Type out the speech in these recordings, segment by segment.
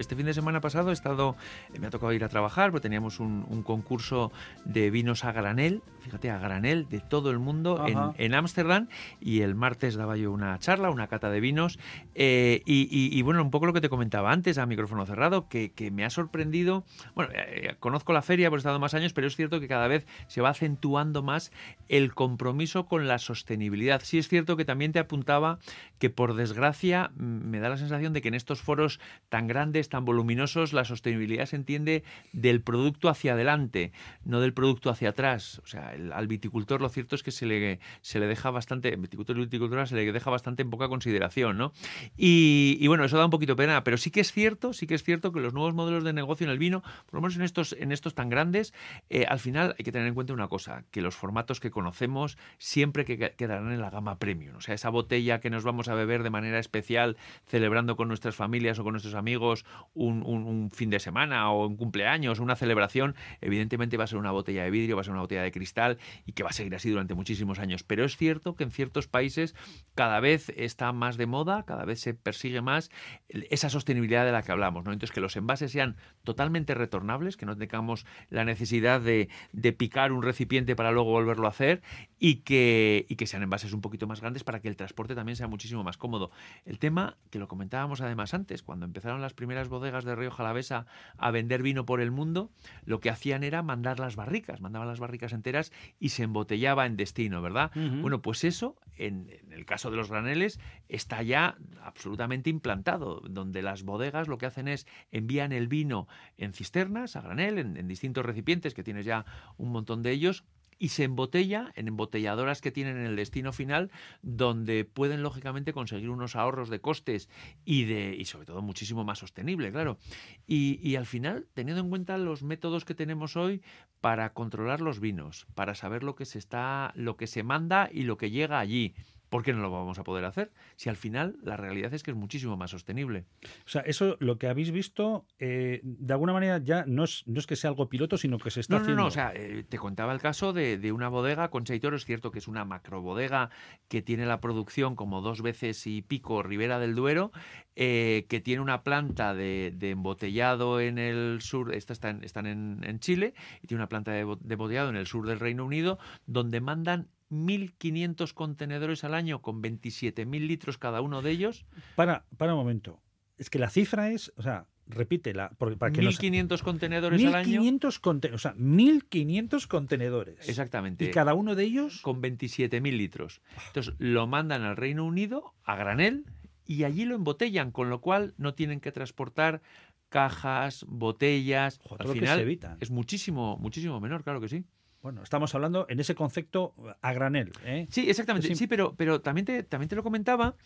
este fin de semana pasado he estado, me ha tocado ir a trabajar, porque teníamos un, concurso de vinos a granel, fíjate, a granel de todo el mundo en Ámsterdam y el martes daba yo una charla, una cata de vinos eh, y, bueno, un poco lo que te comentaba antes a micrófono cerrado, que, me ha sorprendido, bueno, eh, conozco la feria, por he estado más años, pero es cierto que cada vez se va acentuando más el compromiso con la sostenibilidad. Sí es cierto que también te apuntaba que por desgracia me da la sensación de que en estos foros tan grandes, tan voluminosos, la sostenibilidad se entiende del producto hacia adelante, no del producto hacia atrás. O sea, al viticultor lo cierto es que se le, se le deja bastante, viticultor y viticultora se le deja bastante en poca consideración, ¿no? Y, bueno, eso da un poquito pena, pero sí que es cierto, sí que es cierto que los nuevos modelos de negocio en el vino, por lo menos en estos, en estos tan grandes, eh, al final hay que tener en cuenta una cosa, que los formatos que conocemos siempre que quedarán en la gama premium. O sea, esa botella que nos vamos a beber de manera especial celebrando con nuestras familias o con nuestros amigos un, fin de semana o un cumpleaños, una celebración, evidentemente va a ser una botella de vidrio, va a ser una botella de cristal y que va a seguir así durante muchísimos años. Pero es cierto que en ciertos países cada vez está más de moda, cada vez se persigue más esa sostenibilidad de la que hablamos. ¿no? Entonces, que los envases sean totalmente retornables, que no tengamos la necesidad de, de picar un recipiente para luego volverlo a hacer y que, y que sean envases un poquito más grandes para que el transporte también sea muchísimo más cómodo. El tema, que lo comentábamos además antes, cuando empezaron las primeras bodegas de Río Jalavesa a vender vino por el mundo, lo que hacían era mandar las barricas, mandaban las barricas enteras y se embotellaba en destino, ¿verdad? Bueno, pues eso, en, el caso de los graneles, está ya absolutamente implantado, donde las bodegas lo que hacen es envían el vino en cisternas, a granel, en distintos recipientes, que tienes ya un montón de ellos, y se embotella en embotelladoras que tienen en el destino final, donde pueden lógicamente conseguir unos ahorros de costes y de y sobre todo muchísimo más sostenible, claro. Y, y al final, teniendo en cuenta los métodos que tenemos hoy para controlar los vinos, para saber lo que se está, lo que se manda y lo que llega allí ¿por qué no lo vamos a poder hacer? Si al final la realidad es que es muchísimo más sostenible. O sea, eso lo que habéis visto, eh, de alguna manera ya no es, no es que sea algo piloto, sino que se está haciendo. No, no, o sea, eh, te contaba el caso de, una bodega, con Toro, es cierto que es una macrobodega que tiene la producción como dos veces y pico Ribera del Duero, eh, que tiene una planta de, embotellado en el sur, esta están, están en, Chile, y tiene una planta de, de embotellado en el sur del Reino Unido, donde mandan 1.500 contenedores al año con 27.000 litros cada uno de ellos. Para, para un momento. Es que la cifra es, o sea, repítela. Porque para que 1.500 contenedores al año. o sea, 1.500 contenedores. Exactamente. Y cada uno de ellos. Con 27.000 litros. Entonces lo mandan al Reino Unido, a granel, y allí lo embotellan, con lo cual no tienen que transportar cajas, botellas. al final es muchísimo, muchísimo menor, claro que sí. Bueno, estamos hablando en ese concepto a granel. ¿eh? Sí, exactamente. Sí, pero, pero también, te, también te lo comentaba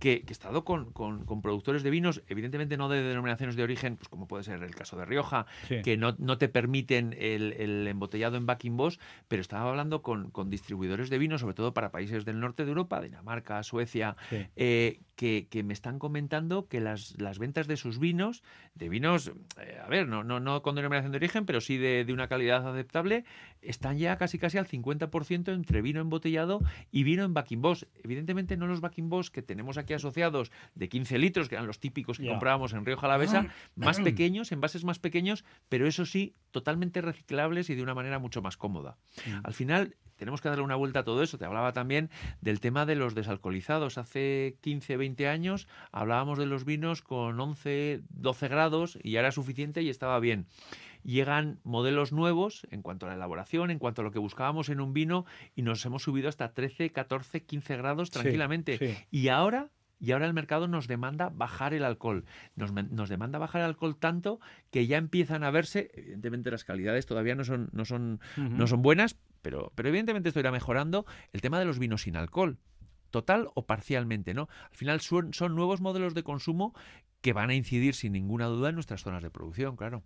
que, he estado con, productores de vinos, evidentemente no de denominaciones de origen, pues como puede ser el caso de Rioja, que no, te permiten el, embotellado en Backing Boss, pero estaba hablando con, distribuidores de vinos, sobre todo para países del norte de Europa, Dinamarca, Suecia, eh, que, me están comentando que las, las ventas de sus vinos, de vinos, eh, a ver, no, no, no con denominación de origen, pero sí de, de una calidad aceptable, están ya casi casi al 50% entre vino embotellado y vino en Backing Boss. Evidentemente no los Backing Boss que tenemos aquí asociados de 15 litros, que eran los típicos que comprábamos en Río Jalavesa, ah. más pequeños, envases más pequeños, pero eso sí, totalmente reciclables y de una manera mucho más cómoda. Mm. Al final, tenemos que darle una vuelta a todo eso. Te hablaba también del tema de los desalcoholizados. Hace 15, 20 años hablábamos de los vinos con 11, 12 grados y ya era suficiente y estaba bien. Llegan modelos nuevos en cuanto a la elaboración, en cuanto a lo que buscábamos en un vino y nos hemos subido hasta 13, 14, 15 grados tranquilamente. Y ahora y ahora el mercado nos demanda bajar el alcohol. Nos, demanda bajar el alcohol tanto que ya empiezan a verse, evidentemente las calidades todavía no son, no son, no son buenas, pero, pero evidentemente esto irá mejorando el tema de los vinos sin alcohol. Total o parcialmente, ¿no? Al final son, son nuevos modelos de consumo que van a incidir sin ninguna duda en nuestras zonas de producción, claro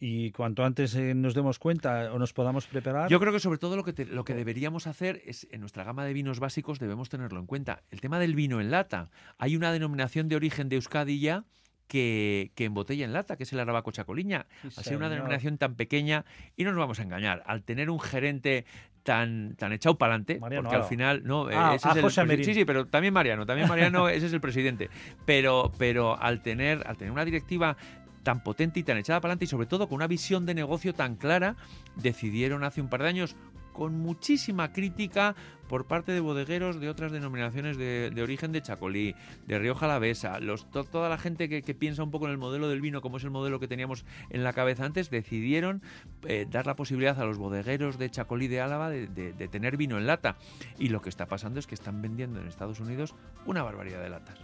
y cuanto antes eh, nos demos cuenta o nos podamos preparar. Yo creo que sobre todo lo que, lo que deberíamos hacer es, en nuestra gama de vinos básicos debemos tenerlo en cuenta. El tema del vino en lata. Hay una denominación de origen de Euskadi ya que, que en botella en lata, que es el Arabaco Chacoliña. al ser una denominación tan pequeña, y no nos vamos a engañar, al tener un gerente tan, tan echado para adelante, porque al final, no, ah, ese es el sí, sí, pero también Mariano, también Mariano, ese es el presidente. Pero, pero al tener, al tener una directiva tan potente y tan echada para adelante y sobre todo con una visión de negocio tan clara, decidieron hace un par de años con muchísima crítica por parte de bodegueros de otras denominaciones de, origen de Chacolí, de Rioja Alavesa, los, toda la gente que, piensa un poco en el modelo del vino, como es el modelo que teníamos en la cabeza antes, decidieron eh, dar la posibilidad a los bodegueros de Chacolí de Álava de tener vino en lata. Y lo que está pasando es que están vendiendo en Estados Unidos una barbaridad de latas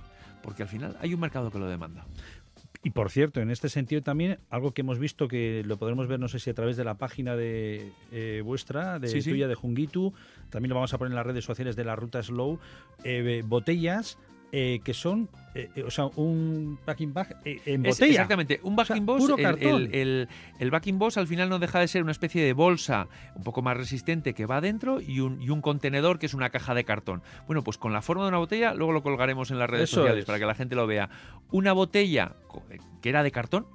porque al final hay un mercado que lo demanda. Y por cierto, en este sentido también, algo que hemos visto que lo podremos ver, no sé si a través de la página de eh, vuestra, de tuya, de Jungitu, también lo vamos a poner en las redes sociales de la Ruta Slow, eh, botellas eh, que son, eh, eh, o sea, un backing bag en botella. exactamente, un backing boss. el, el, backing boss al final no deja de ser una especie de bolsa un poco más resistente que va adentro y un, y un contenedor que es una caja de cartón. Bueno, pues con la forma de una botella, luego lo colgaremos en las redes sociales para que la gente lo vea. Una botella que era de cartón,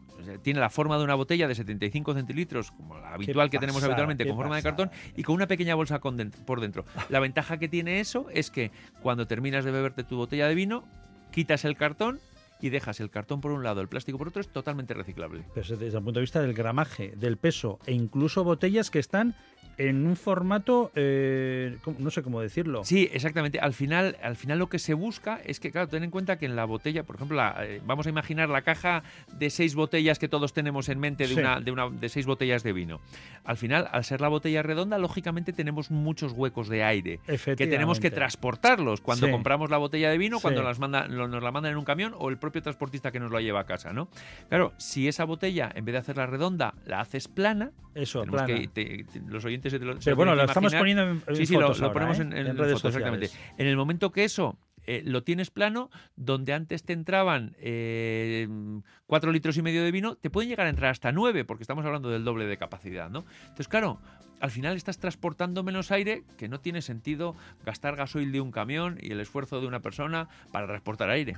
tiene la forma de una botella de 75 centilitros, como la habitual que tenemos habitualmente, con forma de cartón, y con una pequeña bolsa por dentro. La ventaja que tiene eso es que cuando terminas de beberte tu botella de vino, quitas el cartón y dejas el cartón por un lado, el plástico por otro, es totalmente reciclable. Pero desde el punto de vista del gramaje, del peso e incluso botellas que están en un formato, eh, no sé cómo decirlo. Sí, exactamente. Al final, al final lo que se busca es que, claro, ten en cuenta que en la botella, por ejemplo, eh, vamos a imaginar la caja de seis botellas que todos tenemos en mente de, una, de, una, de seis botellas de vino. Al final, al ser la botella redonda, lógicamente tenemos muchos huecos de aire que tenemos que transportarlos cuando compramos la botella de vino, cuando las manda, nos la mandan en un camión o el propio transportista que nos la lleva a casa, ¿no? Claro, si esa botella, en vez de hacerla redonda, la haces plana, eso, plana. los oyentes pero bueno, lo estamos poniendo en, sí, sí, lo, ponemos ¿eh? en, redes exactamente. En el momento que eso eh, lo tienes plano, donde antes te entraban eh, cuatro litros y medio de vino, te pueden llegar a entrar hasta nueve, porque estamos hablando del doble de capacidad, ¿no? Entonces, claro, al final estás transportando menos aire, que no tiene sentido gastar gasoil de un camión y el esfuerzo de una persona para transportar aire.